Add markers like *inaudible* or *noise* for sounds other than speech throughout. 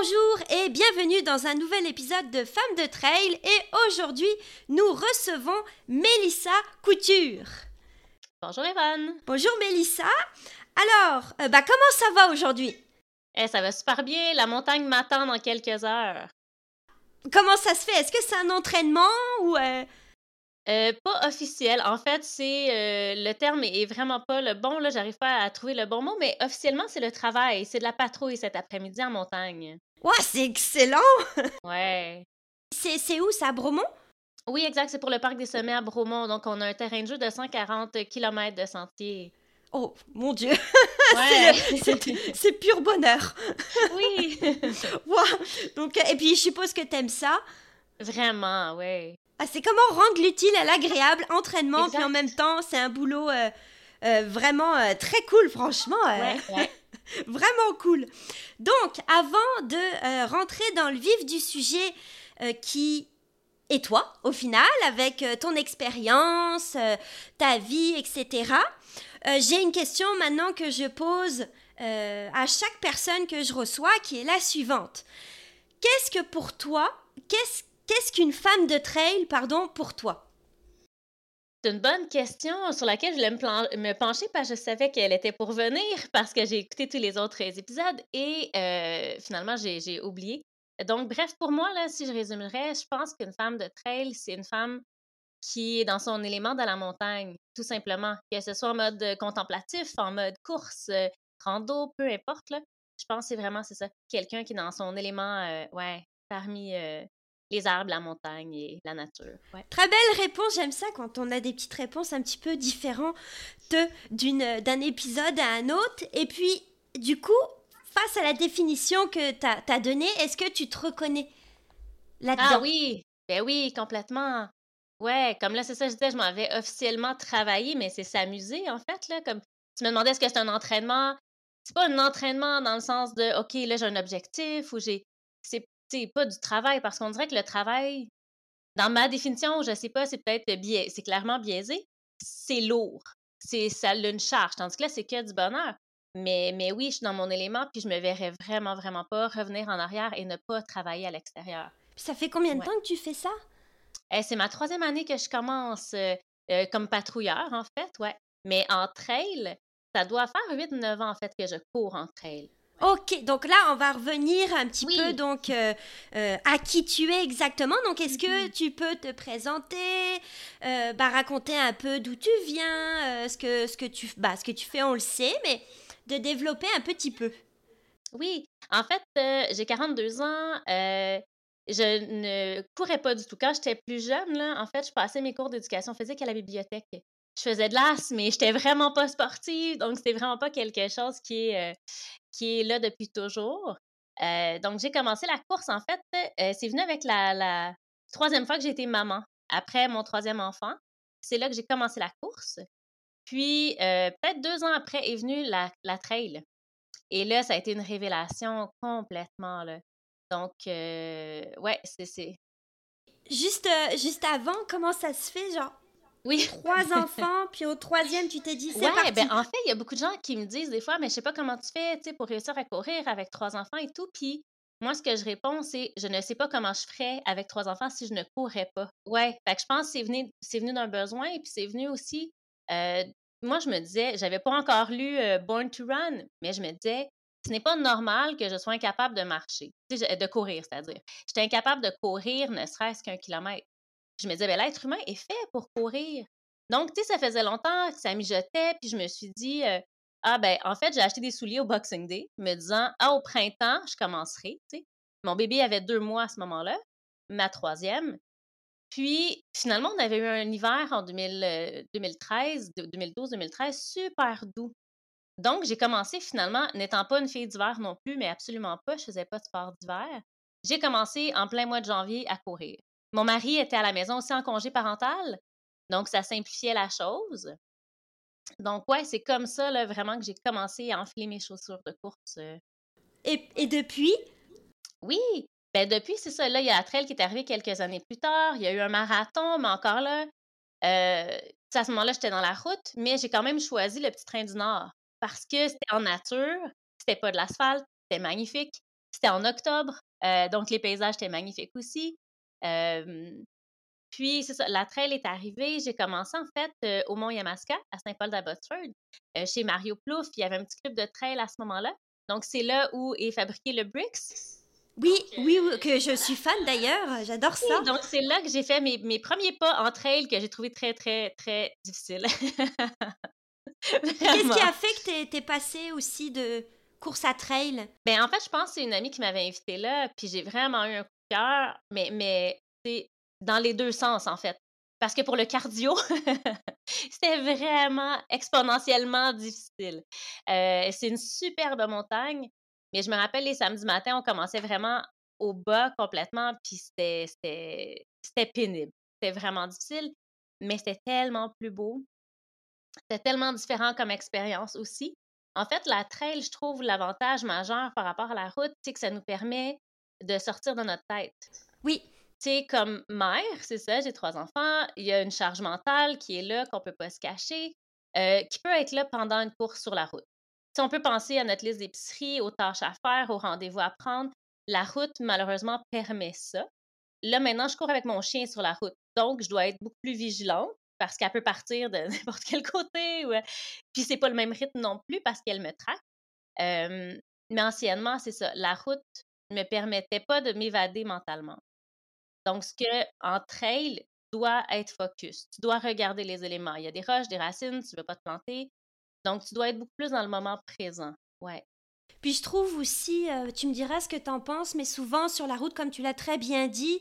Bonjour et bienvenue dans un nouvel épisode de Femmes de Trail et aujourd'hui nous recevons Mélissa Couture. Bonjour Evan. Bonjour Mélissa. Alors, euh, bah comment ça va aujourd'hui? Eh, ça va super bien. La montagne m'attend dans quelques heures. Comment ça se fait? Est-ce que c'est un entraînement ou euh, Euh, pas officiel. En fait, c'est euh, le terme est vraiment pas le bon. Là, j'arrive pas à trouver le bon mot, mais officiellement, c'est le travail. C'est de la patrouille cet après-midi en montagne. Ouah, c'est excellent *laughs* Ouais. C'est c'est où ça, à Bromont? Oui, exact. C'est pour le parc des sommets à Bromont. Donc, on a un terrain de jeu de 140 km de sentier. Oh mon Dieu, *laughs* Ouais. c'est pur bonheur. *laughs* oui. Ouah. Donc, et puis je suppose que t'aimes ça? vraiment, ouais. Ah, c'est comment rendre l'utile à l'agréable, entraînement, puis Exact. en même temps, c'est un boulot euh, euh, vraiment euh, très cool, franchement. Ouais, ouais. *laughs* Vraiment cool. Donc, avant de rentrer dans le vif du sujet qui est toi, au final, avec ton expérience, ta vie, etc., j'ai une question maintenant que je pose à chaque personne que je reçois, qui est la suivante. Qu'est-ce que pour toi, qu'est-ce qu'est-ce qu'une femme de trail, pardon, pour toi? C'est une bonne question sur laquelle je voulais me, pencher parce que je savais qu'elle était pour venir parce que j'ai écouté tous les autres épisodes et euh, finalement j'ai oublié. Donc, bref, pour moi, là, si je résumerais, je pense qu'une femme de trail, c'est une femme qui est dans son élément dans la montagne, tout simplement. Que ce soit en mode contemplatif, en mode course, euh, rando, peu importe. Je pense que c'est vraiment, c'est ça. Quelqu'un qui est dans son élément, euh, ouais, parmi les arbres, la montagne et la nature. Ouais. Très belle réponse, j'aime ça quand on a des petites réponses un petit peu différentes d'un épisode à un autre. Et puis, du coup, face à la définition que tu as, donnée, est-ce que tu te reconnais là-dedans? Ah oui, ben oui, complètement. Ouais, comme là, c'est ça, je disais, je m'avais officiellement travaillé, mais c'est s'amuser, en fait, là. Comme tu me demandais est-ce que c'est un entraînement? C'est pas un entraînement dans le sens de OK, là, j'ai un objectif ou j'ai. C'est c'est pas du travail, parce qu'on dirait que le travail, dans ma définition, je sais pas, c'est peut-être biais, c'est clairement biaisé, c'est lourd. C'est ça a une charge. Tandis que là, c'est que du bonheur. Mais, mais oui, je suis dans mon élément, puis je me verrais vraiment, vraiment pas revenir en arrière et ne pas travailler à l'extérieur. Puis ça fait combien de Ouais. temps que tu fais ça? Eh, c'est ma troisième année que je commence euh, euh, comme patrouilleur, en fait, ouais. Mais en trail, ça doit faire 8-9 ans, en fait, que je cours en trail. Ok, donc là, on va revenir un petit Oui. peu donc euh, euh, à qui tu es exactement. Donc, est-ce que Mhm. tu peux te présenter, euh, bah, raconter un peu d'où tu viens, ce, que, ce, que tu, bah, ce que tu fais, on le sait, mais de développer un petit peu. Oui, en fait, j'ai 42 ans. je ne courais pas du tout. Quand j'étais plus jeune, là, en fait, je passais mes cours d'éducation physique à la bibliothèque. Je faisais de l'as, mais j'étais vraiment pas sportive, donc c'était vraiment pas quelque chose qui est, euh, qui est là depuis toujours. Euh, donc, j'ai commencé la course, en fait, euh, c'est venu avec la, troisième fois que j'ai été maman, après mon troisième enfant. C'est là que j'ai commencé la course. Puis, euh, peut-être deux ans après est venue la, la trail. Et là, ça a été une révélation complètement, là. Donc, ouais, c'est... Juste, juste avant, comment ça se fait Genre, Oui. trois *laughs* enfants, puis au troisième, tu t'es dit, c'est Ouais, parti. ben en fait, il y a beaucoup de gens qui me disent des fois, mais je sais pas comment tu fais, tu sais, pour réussir à courir avec trois enfants et tout. Puis moi, ce que je réponds, c'est, je ne sais pas comment je ferais avec trois enfants si je ne courais pas. Ouais, fait que je pense que c'est venu, c'est venu d'un besoin et puis c'est venu aussi. euh, moi, je me disais, j'avais pas encore lu euh, Born to Run, mais je me disais, ce n'est pas normal que je sois incapable de marcher, de courir, c'est-à-dire. J'étais incapable de courir ne serait-ce qu'un kilomètre. Je me disais, ben, l'être humain est fait pour courir. Donc, tu sais, ça faisait longtemps que ça mijotait, puis je me suis dit, ah ben, en fait, j'ai acheté des souliers au Boxing Day, me disant, ah, au printemps, je commencerai, tu. Mon bébé avait deux mois à ce moment-là, ma troisième. Puis, finalement, on avait eu un hiver en 2000, euh, 2013, de- 2012-2013, super doux. Donc, j'ai commencé finalement, n'étant pas une fille d'hiver non plus, mais absolument pas, je faisais pas de sport d'hiver. J'ai commencé en plein mois de janvier à courir. Mon mari était à la maison aussi en congé parental, donc ça simplifiait la chose. Donc, ouais, c'est comme ça, là, vraiment, que j'ai commencé à enfiler mes chaussures de course. Euh. Et, et depuis? Oui, ben depuis, c'est ça. Là, il y a la trail qui est arrivé quelques années plus tard. Il y a eu un marathon, mais encore là, euh, à ce moment-là, j'étais dans la route, mais j'ai quand même choisi le petit train du Nord parce que c'était en nature, c'était pas de l'asphalte, c'était magnifique. C'était en octobre, euh, donc les paysages étaient magnifiques aussi. Puis, c'est ça, la trail est arrivée. J'ai commencé en fait euh, au Mont Yamaska, à Saint-Paul d'Abbotsford, euh, chez Mario Plouf. Il y avait un petit club de trail à ce moment-là. Donc, c'est là où est fabriqué le Bricks. Oui, oui, que je suis fan d'ailleurs, j'adore ça. donc c'est là que j'ai fait mes, mes, premiers pas en trail que j'ai trouvé très, très, très difficile. *laughs* Qu'est-ce qui a fait que tu es, passé aussi de course à trail? Ben, en fait, je pense que c'est une amie qui m'avait invité là, puis j'ai vraiment eu un coup mais, mais c'est dans les deux sens, en fait. Parce que pour le cardio, *laughs* c'était vraiment exponentiellement difficile. Euh, c'est une superbe montagne, mais je me rappelle les samedis matins, on commençait vraiment au bas complètement, puis c'était pénible. C'était vraiment difficile, mais c'était tellement plus beau. C'était tellement différent comme expérience aussi. En fait, la trail, je trouve l'avantage majeur par rapport à la route, c'est que ça nous permet de sortir de notre tête. Oui. Tu sais, comme mère, c'est ça, j'ai trois enfants, il y a une charge mentale qui est là, qu'on peut pas se cacher, euh, qui peut être là pendant une course sur la route. Si on peut penser à notre liste d'épicerie, aux tâches à faire, aux rendez-vous à prendre, la route, malheureusement, permet ça. Là, maintenant, je cours avec mon chien sur la route, donc je dois être beaucoup plus vigilante parce qu'elle peut partir de *laughs* n'importe quel côté. Ou... Puis c'est pas le même rythme non plus parce qu'elle me traque. mais anciennement, c'est ça. La route me permettait pas de m'évader mentalement. Donc, ce que en trail doit être focus. Tu dois regarder les éléments. Il y a des roches, des racines, tu ne veux pas te planter. Donc, tu dois être beaucoup plus dans le moment présent. Ouais. Puis je trouve aussi, tu me diras ce que tu en penses, mais souvent sur la route, comme tu l'as très bien dit,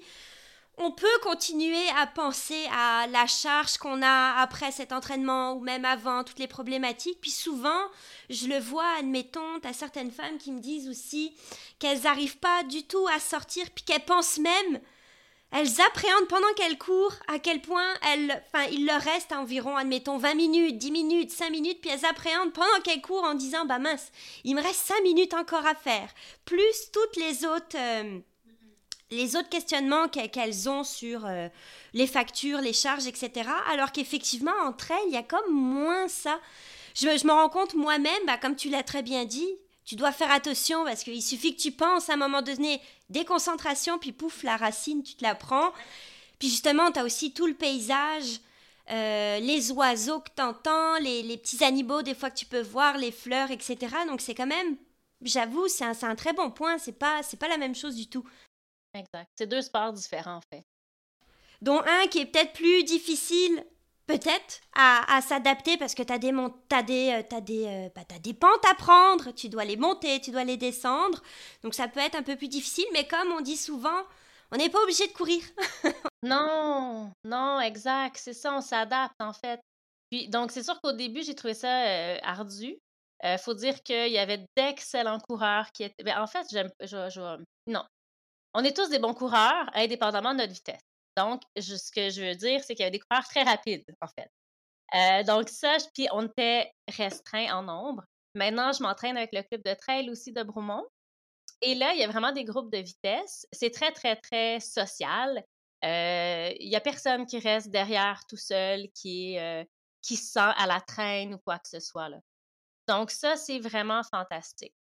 on peut continuer à penser à la charge qu'on a après cet entraînement ou même avant, toutes les problématiques. Puis souvent, je le vois, admettons, à certaines femmes qui me disent aussi qu'elles n'arrivent pas du tout à sortir, puis qu'elles pensent même, elles appréhendent pendant qu'elles courent à quel point elles, enfin, il leur reste environ, admettons, 20 minutes, 10 minutes, 5 minutes, puis elles appréhendent pendant qu'elles courent en disant, bah mince, il me reste 5 minutes encore à faire. Plus toutes les autres... Euh, les autres questionnements qu'elles ont sur euh, les factures, les charges, etc. Alors qu'effectivement, entre elles, il y a comme moins ça. Je, me rends compte moi-même, bah, comme tu l'as très bien dit, tu dois faire attention parce qu'il suffit que tu penses à un moment donné, déconcentration, puis pouf, la racine, tu te la prends. Puis justement, tu as aussi tout le paysage, euh, les oiseaux que tu entends, les, petits animaux des fois que tu peux voir, les fleurs, etc. Donc c'est quand même, j'avoue, c'est un, un, très bon point, c'est pas, pas la même chose du tout. Exact. C'est deux sports différents, en fait. Dont un qui est peut-être plus difficile, peut-être, à, s'adapter parce que tu as des, as des, euh, as des, euh, bah, des pentes à prendre, tu dois les monter, tu dois les descendre. Donc ça peut être un peu plus difficile, mais comme on dit souvent, on n'est pas obligé de courir. *laughs* non, non, exact. C'est ça, on s'adapte, en fait. Puis, donc, c'est sûr qu'au début, j'ai trouvé ça euh, ardu. Il faut dire qu'il y avait d'excellents coureurs qui étaient. Ben, en fait, j'aime. Je, non, on est tous des bons coureurs, indépendamment de notre vitesse. Donc, ce que je veux dire, c'est qu'il y avait des coureurs très rapides, en fait. Euh, donc, ça, puis on était restreint en nombre. Maintenant, je m'entraîne avec le club de trail aussi de Bromont. Et là, il y a vraiment des groupes de vitesse. C'est très, très, très social. Euh, il n'y a personne qui reste derrière tout seul, qui, euh, sent à la traîne ou quoi que ce soit. Donc, ça, c'est vraiment fantastique.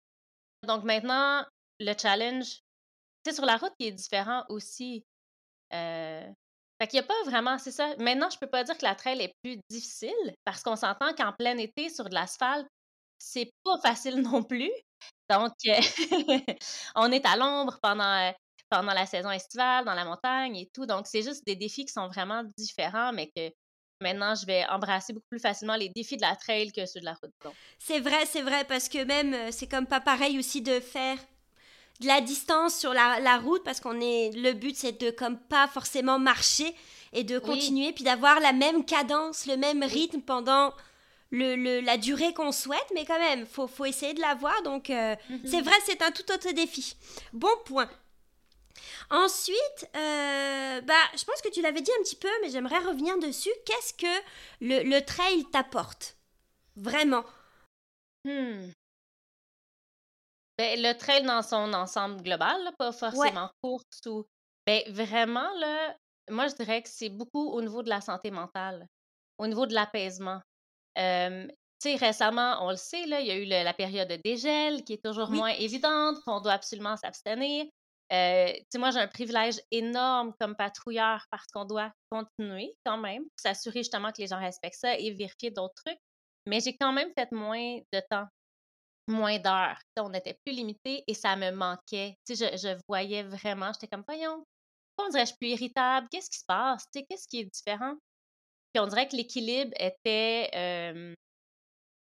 Donc, maintenant, le challenge, sais, sur la route, qui est différent aussi. Euh, fait qu'il n'y a pas vraiment, c'est ça. Maintenant, je peux pas dire que la trail est plus difficile parce qu'on s'entend qu'en plein été, sur de l'asphalte, c'est pas facile *laughs* non plus. Donc, *laughs* on est à l'ombre pendant, euh, pendant la saison estivale, dans la montagne et tout. Donc, c'est juste des défis qui sont vraiment différents, mais que maintenant, je vais embrasser beaucoup plus facilement les défis de la trail que ceux de la route. C'est vrai, c'est vrai, parce que même, euh, c'est comme pas pareil aussi de faire de la distance sur la, route parce qu'on est le but c'est de comme pas forcément marcher et de continuer puis d'avoir la même cadence, le même rythme pendant le, la durée qu'on souhaite, mais quand même, faut, faut essayer de l'avoir. Donc, euh, mm-hmm. c'est vrai, c'est un tout autre défi. Bon point. Ensuite, euh, bah, je pense que tu l'avais dit un petit peu, mais j'aimerais revenir dessus. Qu'est-ce que le, le trail t'apporte? Vraiment. Hmm. Ben, le trail dans son ensemble global, pas forcément course ou. Ben, vraiment, là, moi, je dirais que c'est beaucoup au niveau de la santé mentale, au niveau de l'apaisement. tu sais, récemment, on le sait, là, il y a eu la période de dégel qui est toujours moins évidente, qu'on doit absolument s'abstenir. Euh, moi, j'ai un privilège énorme comme patrouilleur parce qu'on doit continuer quand même pour s'assurer justement que les gens respectent ça et vérifier d'autres trucs. Mais j'ai quand même fait moins de temps, moins d'heures. On était plus limité et ça me manquait. Je, je voyais vraiment, j'étais comme, voyons, pourquoi on dirait que je suis plus irritable? Qu'est-ce qui se passe? Qu'est-ce qui est différent? Puis on dirait que l'équilibre était, euh,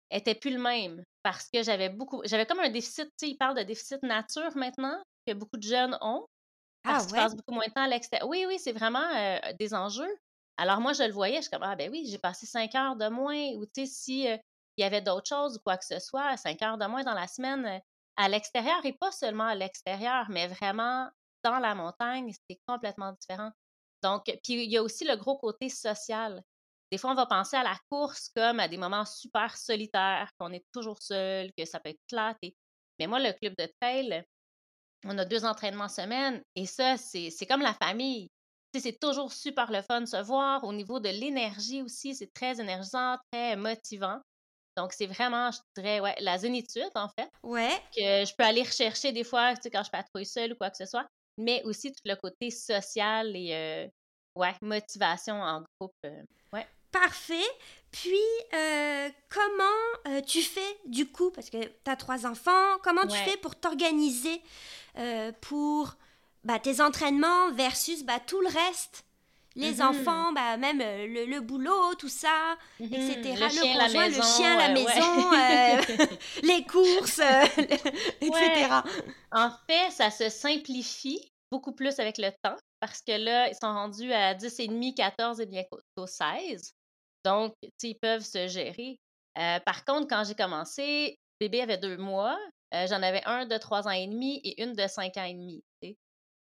était plus le même parce que j'avais beaucoup, j'avais comme un déficit, tu sais, il parle de déficit nature maintenant, que beaucoup de jeunes ont. Ah parce ah, qu'ils passent beaucoup moins de temps à l'extérieur. Oui, oui, c'est vraiment euh, des enjeux. Alors moi, je le voyais, je suis comme, ah ben oui, j'ai passé cinq heures de moins, ou tu sais, si euh, il y avait d'autres choses ou quoi que ce soit, cinq heures de moins dans la semaine euh, à l'extérieur, et pas seulement à l'extérieur, mais vraiment dans la montagne, c'est complètement différent. Donc, puis il y a aussi le gros côté social. Des fois, on va penser à la course comme à des moments super solitaires, qu'on est toujours seul, que ça peut être plate. Mais moi, le club de trail, on a deux entraînements semaine et ça, c'est comme la famille. C'est toujours super le fun de se voir. Au niveau de l'énergie aussi, c'est très énergisant, très motivant. Donc, c'est vraiment, je dirais, ouais, la zénitude, en fait. Ouais. Que je peux aller rechercher des fois, tu sais, quand je patrouille seule ou quoi que ce soit. Mais aussi tout le côté social et, euh, ouais, motivation en groupe. Euh, ouais. Parfait. Puis, euh, comment tu fais du coup, parce que tu as trois enfants, comment tu fais pour t'organiser euh, pour bah, tes entraînements versus bah, tout le reste? Les mm-hmm. enfants, bah, même euh, le, boulot, tout ça, etc. Mm-hmm. Le, chien, la maison, le chien, la maison, euh, *laughs* les courses, *laughs* etc. En fait, ça se simplifie beaucoup plus avec le temps parce que là, ils sont rendus à 10,5, 14 et bientôt 16. Donc, ils peuvent se gérer. par contre, quand j'ai commencé, bébé avait deux mois, euh, j'en avais un de trois ans et demi et une de cinq ans et demi.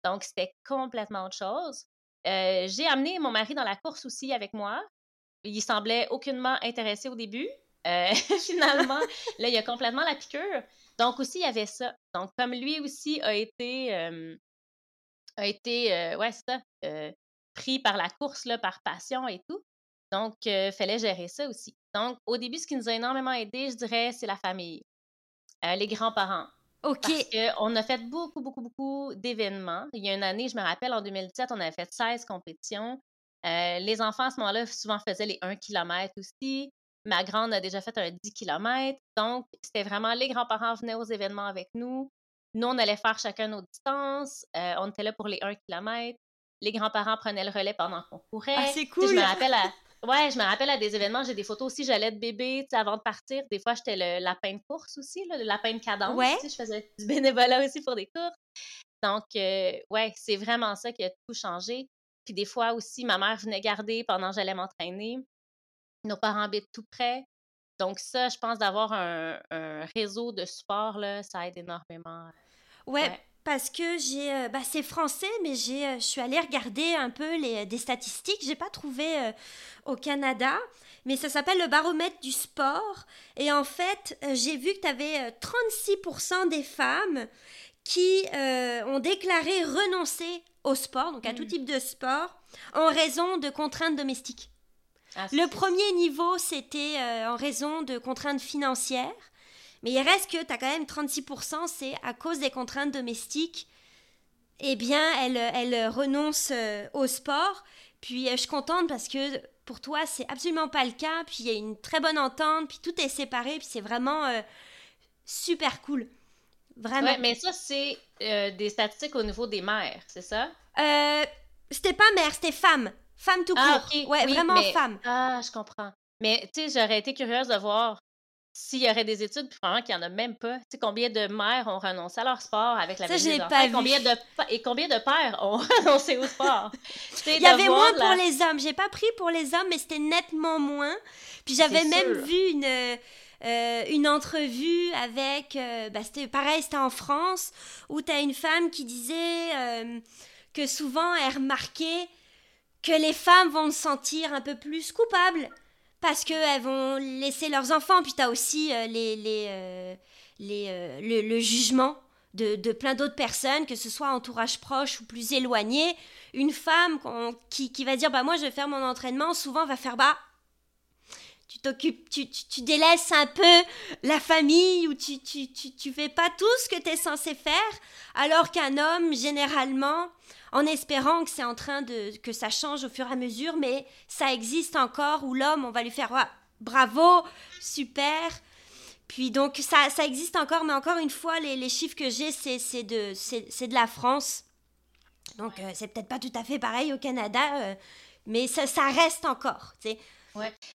Donc, c'était complètement autre chose. Euh, j'ai amené mon mari dans la course aussi avec moi. Il semblait aucunement intéressé au début. Euh, *laughs* finalement, *laughs* là, il a complètement la piqûre. Donc, aussi, il y avait ça. Donc, comme lui aussi a été, a été ouais, ça, pris par la course, là, par passion et tout. Donc, il fallait gérer ça aussi. Donc, au début, ce qui nous a énormément aidé, je dirais, c'est la famille. Euh, les grands-parents. OK. Parce qu'on a fait beaucoup, beaucoup, beaucoup d'événements. Il y a une année, je me rappelle, en 2017, on avait fait 16 compétitions. Euh, les enfants, à ce moment-là, souvent faisaient les 1 km aussi. Ma grande a déjà fait un 10 km. Donc, c'était vraiment les grands-parents venaient aux événements avec nous. Nous, on allait faire chacun nos distances. Euh, on était là pour les 1 km. Les grands-parents prenaient le relais pendant qu'on courait. Ah, c'est cool! je me rappelle à, Ouais, je me rappelle à des événements, j'ai des photos aussi, j'allais de bébé, tu sais, avant de partir. Des fois, j'étais le lapin de course aussi, le lapin de cadence. Ouais. je faisais du bénévolat aussi pour des courses. Donc, euh, ouais, c'est vraiment ça qui a tout changé. Puis des fois aussi, ma mère venait garder pendant que j'allais m'entraîner. Nos parents habitent tout près. Donc ça, je pense d'avoir un, réseau de support, là, ça aide énormément. ouais parce que j'ai, euh, bah, c'est français, mais j'ai, euh, je suis allée regarder un peu les, des statistiques. J'ai pas trouvé euh, au Canada, mais ça s'appelle le baromètre du sport. Et en fait, j'ai vu que tu avais 36% des femmes qui ont déclaré renoncer au sport, donc à tout mmh. type de sport, en raison de contraintes domestiques. Ah, le premier niveau, c'était en raison de contraintes financières. Mais il reste que tu as quand même 36%, c'est à cause des contraintes domestiques. Eh bien, elle, elle renonce euh, au sport. Puis euh, je suis contente parce que pour toi, c'est absolument pas le cas. Puis il y a une très bonne entente. Puis tout est séparé. Puis c'est vraiment euh, super cool. Vraiment. Ouais, mais ça, c'est des statistiques au niveau des mères, c'est ça? c'était pas mère, c'était femme. Femme tout ah, court. Ouais, vraiment femme. Ah, je comprends. Mais tu sais, j'aurais été curieuse de voir s'il y aurait des études, puis probablement qu'il n'y en a même pas. Tu sais, combien de mères ont renoncé à leur sport avec la enfants, pas combien de et combien de pères ont *laughs* renoncé au sport? Il y avait moins la- pour les hommes. J'ai pas pris pour les hommes, mais c'était nettement moins. Puis j'avais même sûr. vu une, euh, une entrevue avec. euh, bah, c'était pareil, c'était en France, où tu as une femme qui disait euh, que souvent elle remarquait que les femmes vont se sentir un peu plus coupables parce qu'elles vont laisser leurs enfants. Puis tu as aussi euh, les, les, euh, les, euh, le, jugement de, de plein d'autres personnes, que ce soit entourage proche ou plus éloigné. Une femme qui, qui va dire bah, Moi, je vais faire mon entraînement, souvent va faire Bah, tu t'occupes, tu, tu, tu délaisses un peu la famille ou tu, tu, tu, tu fais pas tout ce que tu es censé faire, alors qu'un homme, généralement, en espérant que c'est en train de que ça change au fur et à mesure, mais ça existe encore où l'homme, on va lui faire Ouais, bravo, super. Puis donc ça, ça existe encore, mais encore une fois, les, les chiffres que j'ai, c'est, de, c'est de la France. Donc euh, c'est peut-être pas tout à fait pareil au Canada, euh, mais ça, reste encore. tu sais.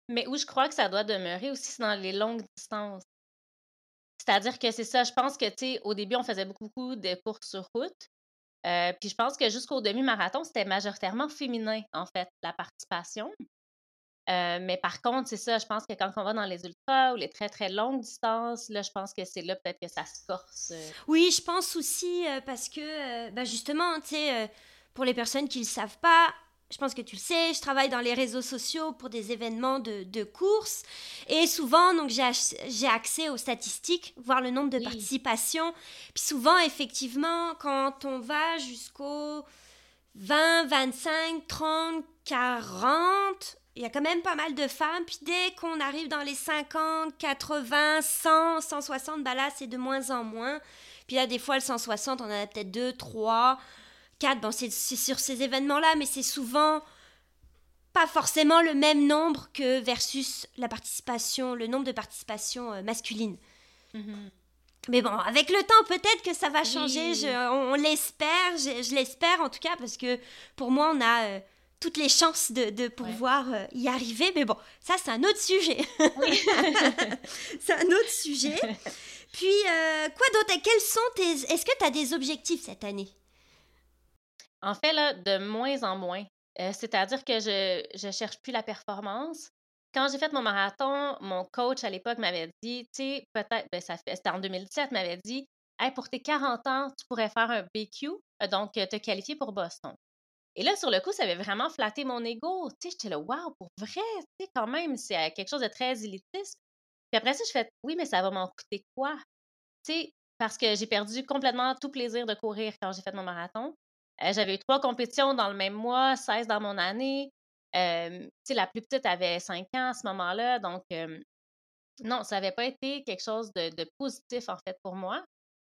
Mais où je crois que ça doit demeurer aussi, c'est dans les longues distances. C'est-à-dire que c'est ça, je pense que, tu au début, on faisait beaucoup, beaucoup de courses sur route. Euh, puis je pense que jusqu'au demi-marathon, c'était majoritairement féminin, en fait, la participation. Euh, mais par contre, c'est ça, je pense que quand on va dans les ultras ou les très, très longues distances, là, je pense que c'est là peut-être que ça se corse. euh. Oui, je pense aussi euh, parce que, bah, justement, tu sais, pour les personnes qui ne le savent pas, je pense que tu le sais, je travaille dans les réseaux sociaux pour des événements de, de courses et souvent, donc, j'ai accès aux statistiques, voir le nombre de Oui. participations. Puis souvent, effectivement, quand on va jusqu'au 20, 25, 30, 40, il y a quand même pas mal de femmes. Puis dès qu'on arrive dans les 50, 80, 100, 160, bah là, c'est de moins en moins. Puis là, des fois, le 160, on en a peut-être 2, 3, 4. Bon, c'est sur ces événements-là, mais c'est souvent pas forcément le même nombre que versus la participation, le nombre de participations euh, masculines. Mhm. Mais bon, avec le temps, peut-être que ça va changer. Oui. Je- on on l'espère, je, je l'espère en tout cas, parce que pour moi, on a euh, toutes les chances de, de pouvoir euh, y arriver. Mais bon, ça, c'est un autre sujet. Oui. *laughs* c'est un autre sujet. *laughs* Puis, euh, quoi d'autre? Quels sont tes... Est-ce que tu as des objectifs cette année? En fait, là, de moins en moins. Euh, C'est-à-dire que je je cherche plus la performance. Quand j'ai fait mon marathon, mon coach à l'époque m'avait dit, tu sais, peut-être, ben, c'était en 2017, m'avait dit, hey, pour tes 40 ans, tu pourrais faire un BQ, euh, donc euh, te qualifier pour Boston. Et là, sur le coup, ça avait vraiment flatté mon ego. Tu sais, j'étais là, waouh, pour vrai, tu sais, quand même, c'est quelque chose de très élitiste. Puis après ça, je fais, oui, mais ça va m'en coûter quoi? Tu sais, parce que j'ai perdu complètement tout plaisir de courir quand j'ai fait mon marathon. Euh, J'avais eu trois compétitions dans le même mois, 16 dans mon année. Euh, la plus petite avait 5 ans à ce moment-là. Donc, non, ça n'avait pas été quelque chose de, de positif, en fait, pour moi.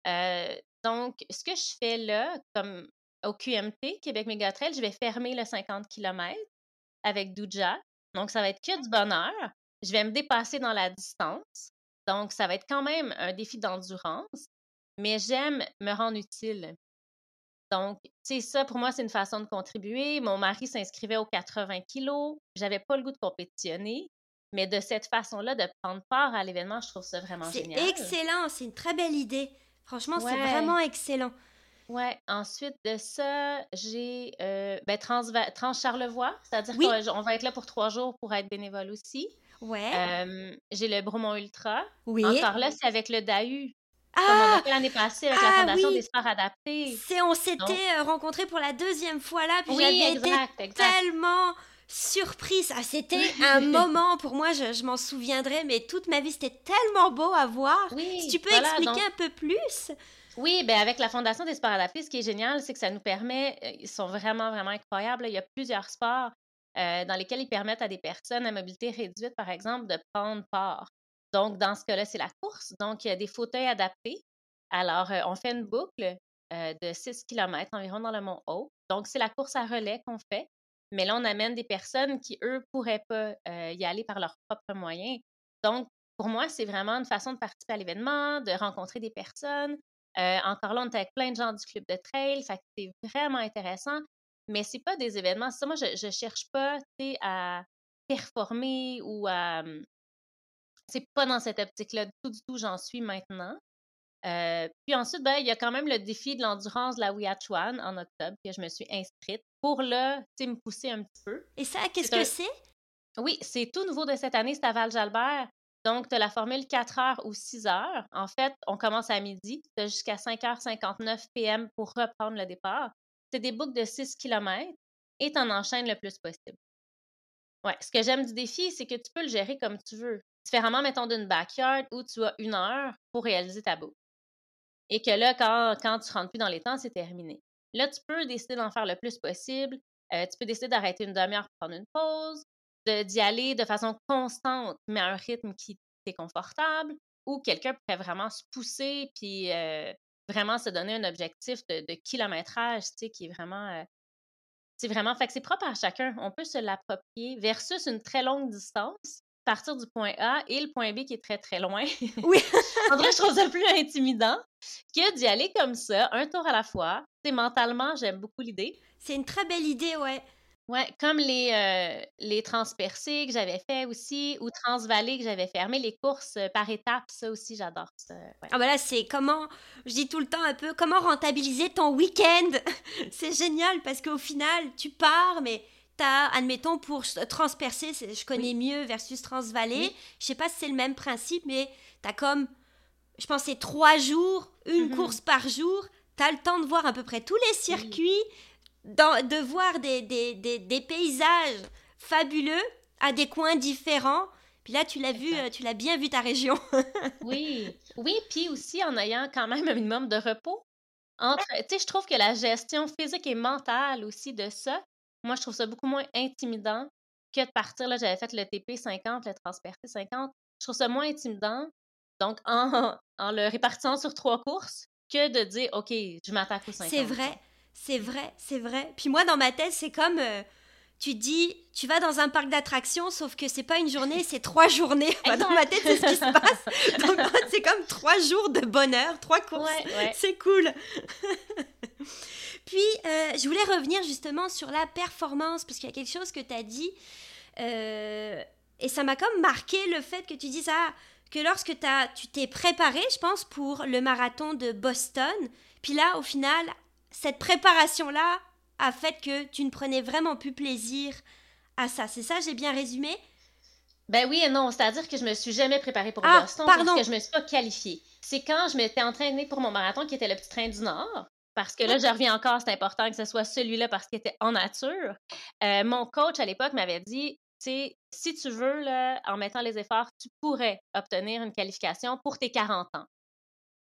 Euh, donc, ce que je fais là, comme au QMT, Québec Méga Trail, je vais fermer le 50 km avec Douja. Donc, ça va être que du bonheur. Je vais me dépasser dans la distance. Donc, ça va être quand même un défi d'endurance, mais j'aime me rendre utile. Donc, tu sais, ça, pour moi, c'est une façon de contribuer. Mon mari s'inscrivait aux 80 kilos. J'avais pas le goût de compétitionner. Mais de cette façon-là, de prendre part à l'événement, je trouve ça vraiment C'est génial. excellent, c'est une très belle idée. Franchement, c'est vraiment excellent. Ouais, ensuite de ça, j'ai euh, ben, Transva- Trans-Charlevoix, c'est-à-dire Oui. qu'on va être là pour trois jours pour être bénévole aussi. Ouais. Euh, j'ai le Bromont Ultra. oui. Encore là, c'est avec le DAU, comme on a Ah, fait l'année passée avec la Ah, Fondation oui. des sports adaptés. c'est on s'était euh, rencontrés pour la deuxième fois là, puis Oui, j'avais été exact, tellement surprise. Ah, c'était *laughs* un moment pour moi, je, je m'en souviendrai, mais toute ma vie, c'était tellement beau à voir. Oui, Si tu peux voilà, expliquer donc- un peu plus? Oui, ben avec la Fondation des sports adaptés, ce qui est génial, c'est que ça nous permet, euh, ils sont vraiment, vraiment incroyables. Il y a plusieurs sports euh, dans lesquels ils permettent à des personnes à mobilité réduite, par exemple, de prendre part. Donc, dans ce cas-là, c'est la course. Donc, il y a des fauteuils adaptés. Alors, euh, on fait une boucle euh, de 6 km environ dans le Mont Haut. Donc, c'est la course à relais qu'on fait. Mais là, on amène des personnes qui, eux, pourraient pas euh, y aller par leurs propres moyens. Donc, pour moi, c'est vraiment une façon de participer à l'événement, de rencontrer des personnes. Encore là, on est avec plein de gens du club de trail, fait que c'est vraiment intéressant. Mais c'est pas des événements. Ça, moi, je, je cherche pas à performer ou à. C'est pas dans cette optique-là du tout, du tout, j'en suis maintenant. Euh, puis ensuite, ben, il y a quand même le défi de l'endurance de la Wiachuan en octobre que je me suis inscrite pour le, me pousser un petit peu. Et ça, qu'est-ce que c'est? Oui, c'est tout nouveau de cette année, c'est à Val-Jalbert. Donc, tu as la formule 4 heures ou 6 heures. En fait, on commence à midi, tu as jusqu'à 5h59 PM pour reprendre le départ. C'est des boucles de 6 km et tu en enchaînes le plus possible. Ouais, ce que j'aime du défi, c'est que tu peux le gérer comme tu veux. Différemment, mettons, d'une backyard où tu as une heure pour réaliser ta boucle. Et que là, quand, quand tu rentres plus dans les temps, c'est terminé. Là, tu peux décider d'en faire le plus possible. Euh, tu peux décider d'arrêter une demi-heure pour prendre une pause, d'y aller de façon constante, mais à un rythme qui est confortable, ou quelqu'un pourrait vraiment se pousser puis euh, vraiment se donner un objectif de, kilométrage, tu sais, qui est vraiment. Euh, c'est vraiment. Fait que c'est propre à chacun. On peut se l'approprier versus une très longue distance partir du point A et le point B qui est très, très loin. Oui. *laughs* en vrai, je trouve ça plus intimidant que d'y aller comme ça, un tour à la fois. C'est mentalement, j'aime beaucoup l'idée. C'est une très belle idée, ouais. Ouais, comme les, euh, les transpercés que j'avais fait aussi, ou transvallées que j'avais fermé, les courses euh, par étapes, ça aussi, j'adore ça. Ah, ben là, c'est comment, je dis tout le temps un peu, comment rentabiliser ton week-end? *laughs* c'est génial parce qu'au final, tu pars, mais admettons, pour transpercer, je connais mieux versus transvaler. Je sais pas si c'est le même principe, mais tu as comme, je pense, c'est trois jours, une mm-hmm. course par jour. Tu as le temps de voir à peu près tous les circuits, de voir des, des, des, paysages fabuleux à des coins différents. Puis là, tu l'as vu, euh, tu l'as bien vu ta région. *laughs* oui, oui, puis aussi en ayant quand même un minimum de repos. Entre, tu sais, je trouve que la gestion physique et mentale aussi de ça, moi, je trouve ça beaucoup moins intimidant que de partir. Là, j'avais fait le TP 50, le transpercé 50. Je trouve ça moins intimidant, donc *laughs* en, en le répartissant sur trois courses, que de dire, OK, je m'attaque aux 50. C'est vrai, c'est vrai, c'est vrai. Puis moi, dans ma tête, c'est comme... Euh, tu dis, tu vas dans un parc d'attractions, sauf que c'est pas une journée, c'est trois journées. *laughs* dans ma tête, c'est ce qui se passe. *laughs* Donc, c'est comme trois jours de bonheur, trois courses. C'est cool. Puis, euh, je voulais revenir justement sur la performance, parce qu'il y a quelque chose que tu as dit, euh, et ça m'a comme marqué le fait que tu dis ça, que lorsque as, tu t'es préparé, je pense, pour le marathon de Boston, puis là, au final, cette préparation-là a fait que tu ne prenais vraiment plus plaisir à ça. C'est ça, j'ai bien résumé? Ben oui et non, c'est-à-dire que je me suis jamais préparée pour ah, Boston parce que je me suis pas qualifiée. C'est quand je m'étais entraînée pour mon marathon qui était le petit train du Nord, parce que là, je reviens encore, c'est important que ce soit celui-là parce qu'il était en nature. Euh, mon coach à l'époque m'avait dit, tu sais, si tu veux, en mettant les efforts, tu pourrais obtenir une qualification pour tes 40 ans.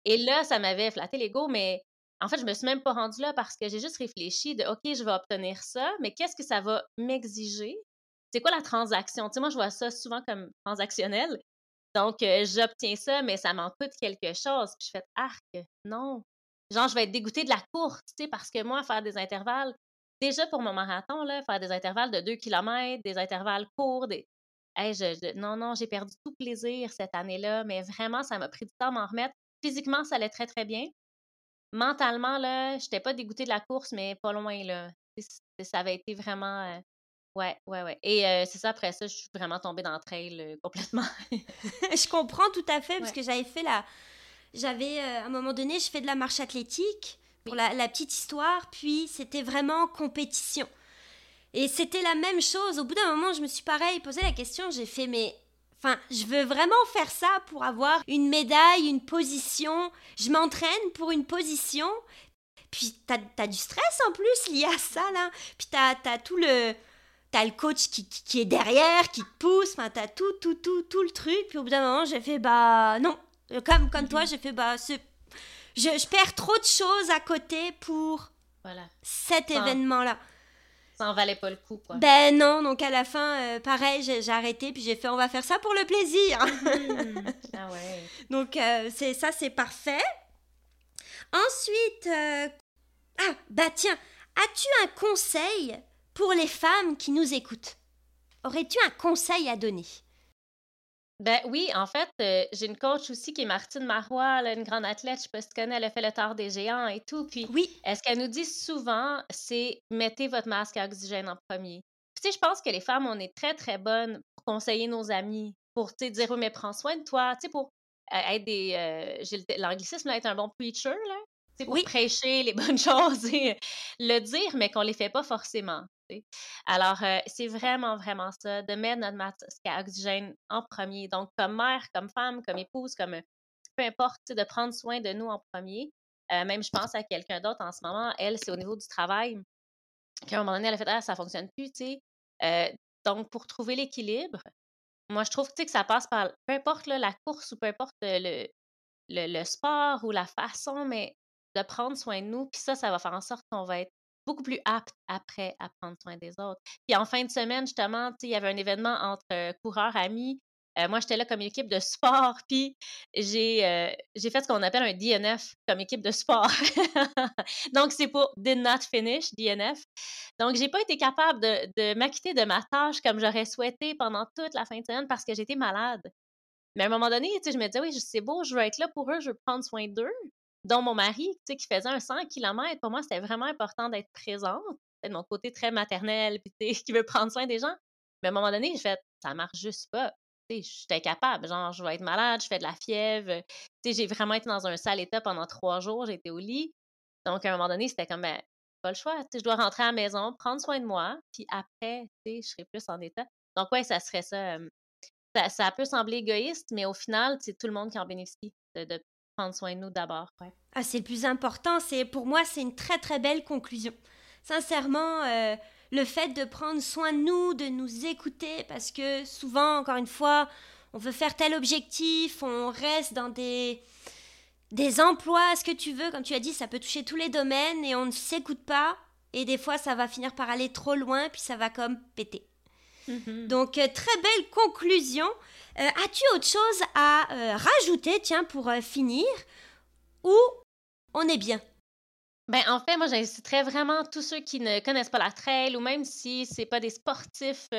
Et là, ça m'avait flatté l'ego, mais en fait, je me suis même pas rendue là parce que j'ai juste réfléchi de, OK, je vais obtenir ça, mais qu'est-ce que ça va m'exiger? C'est quoi la transaction? Tu sais, moi, je vois ça souvent comme transactionnel. Donc, euh, j'obtiens ça, mais ça m'en coûte quelque chose. Puis je fais, arc, non, Genre, je vais être dégoûtée de la course, tu sais, parce que moi, faire des intervalles, déjà pour mon marathon, là, faire des intervalles de 2 km, des intervalles courts, des. je, non, non, j'ai perdu tout plaisir cette année-là, mais vraiment, ça m'a pris du temps à m'en remettre. Physiquement, ça allait très, très bien. Mentalement, là, j'étais pas dégoûtée de la course, mais pas loin, là. Ça avait été vraiment. Euh, ouais, ouais, ouais. Et euh, c'est ça, après ça, je suis vraiment tombée dans le trail euh, complètement. *laughs* je comprends tout à fait, parce que j'avais fait la, j'avais, euh, à un moment donné, je fais de la marche athlétique, pour la, petite histoire, puis c'était vraiment compétition. Et c'était la même chose. Au bout d'un moment, je me suis pareil posé la question, j'ai fait, mais Enfin, je veux vraiment faire ça pour avoir une médaille, une position. Je m'entraîne pour une position. Puis t'as as du stress en plus lié à ça, là. Puis t'as as tout le... T'as le coach qui, qui, est derrière, qui te pousse. Enfin, t'as tout, tout, tout, tout le truc. Puis au bout d'un moment, j'ai fait, bah non, comme, comme toi, j'ai fait, bah, je, je, perds trop de choses à côté pour voilà. cet événement-là. Ça en valait pas le coup, quoi. Ben non, donc à la fin, euh, pareil, j'ai arrêté, puis j'ai fait, on va faire ça pour le plaisir. Ah *laughs* ouais. Donc, euh, c'est ça, c'est parfait. Ensuite, ah, bah tiens, as-tu un conseil pour les femmes qui nous écoutent? Aurais-tu un conseil à donner? Ben oui, en fait, euh, j'ai une coach aussi qui est Martine Marois, une grande athlète, je sais pas si tu connais, elle a fait le tort des géants et tout. Puis, oui. ce qu'elle nous dit souvent, c'est mettez votre masque à oxygène en premier. tu sais, je pense que les femmes, on est très, très bonnes pour conseiller nos amis. pour dire, oui, mais prends soin de toi, tu sais, pour être des. j'ai l'anglicisme, là, être un bon preacher, là. Pour oui. prêcher les *laughs* bonnes choses et le dire, mais qu'on ne les fait pas forcément. Alors, c'est vraiment, vraiment ça, de mettre notre masque à oxygène en premier. Donc, comme mère, comme femme, comme épouse, comme peu importe, de prendre soin de nous en premier. même, je pense à quelqu'un d'autre en ce moment, elle, c'est au niveau du travail. Qu'à un moment donné, elle a fait Ah, ça fonctionne plus, tu sais. donc, pour trouver l'équilibre, moi, je trouve que ça passe par, peu importe la course ou peu importe le, le, sport ou la façon, mais de prendre soin de nous. Puis ça, ça va faire en sorte qu'on va être beaucoup plus apte après à prendre soin des autres. Puis en fin de semaine, justement, il y avait un événement entre coureurs amis moi, j'étais là comme équipe de sport, *laughs* puis j'ai euh, fait ce qu'on appelle un DNF comme équipe de sport. *laughs* Donc, c'est pour Did Not Finish, DNF. Donc, j'ai pas été capable de, de m'acquitter de ma tâche comme j'aurais souhaité pendant toute la fin de semaine parce que j'étais malade. Mais à un moment donné, je me disais, oui, c'est beau, je veux être là pour eux, je veux prendre soin d'eux. Dont mon mari, qui faisait un 100 km, pour moi, c'était vraiment important d'être présente, de mon côté très maternel, puis *laughs* qui veut prendre soin des gens. Mais à un moment donné, je fais, ça marche juste pas j'étais capable. Genre, je vais être malade, je fais de la fièvre. j'ai vraiment été dans un sale état pendant trois jours, j'étais au lit. Donc, à un moment donné, c'était comme, ben, pas le choix. je dois rentrer à la maison, prendre soin de moi, puis après, je serai plus en état. Donc, ouais, ça serait ça. ça, peut sembler égoïste, mais au final, c'est tout le monde qui en bénéficie de, prendre soin de nous d'abord. Ah, c'est le plus important. C'est Pour moi, c'est une très, très belle conclusion. Sincèrement, euh, le fait de prendre soin de nous, de nous écouter, parce que souvent, encore une fois, on veut faire tel objectif, on reste dans des, des emplois, ce que tu veux, comme tu as dit, ça peut toucher tous les domaines et on ne s'écoute pas. Et des fois, ça va finir par aller trop loin, puis ça va comme péter. Mm-hmm. Donc, euh, très belle conclusion. Euh, as-tu autre chose à euh, rajouter, tiens, pour finir? Ou on est bien? Ben, en fait, moi, j'inciterais vraiment tous ceux qui ne connaissent pas la trail ou même si c'est pas des sportifs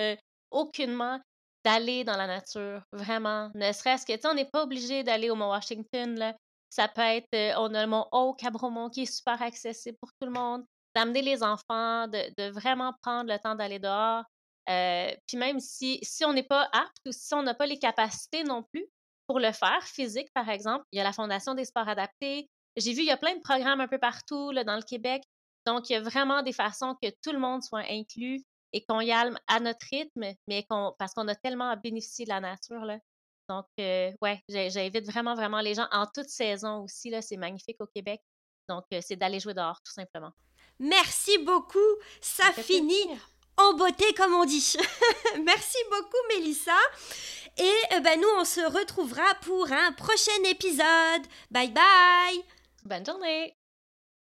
aucunement d'aller dans la nature, vraiment. Ne serait-ce que, tu sais, on n'est pas obligé d'aller au Mont Washington, là. Ça peut être, on a le Mont Haut, Cabromont, qui est super accessible pour tout le monde. D'amener les enfants, de, vraiment prendre le temps d'aller dehors. Euh, puis même si, si on n'est pas apte ou si on n'a pas les capacités non plus pour le faire, physique par exemple, il y a la Fondation des sports adaptés, j'ai vu, il y a plein de programmes un peu partout là, dans le Québec. Donc, il y a vraiment des façons que tout le monde soit inclus et qu'on y aille à notre rythme, mais qu'on parce qu'on a tellement à bénéficier de la nature. Là. Donc, euh, ouais, j'invite vraiment, vraiment les gens en toute saison aussi. Là, c'est magnifique au Québec. Donc, euh, c'est d'aller jouer dehors, tout simplement. Merci beaucoup. Ça, finit en beauté, comme on dit. *laughs* Merci beaucoup, Mélissa. Et euh, ben, nous, on se retrouvera pour un prochain épisode. Bye bye Bonne journée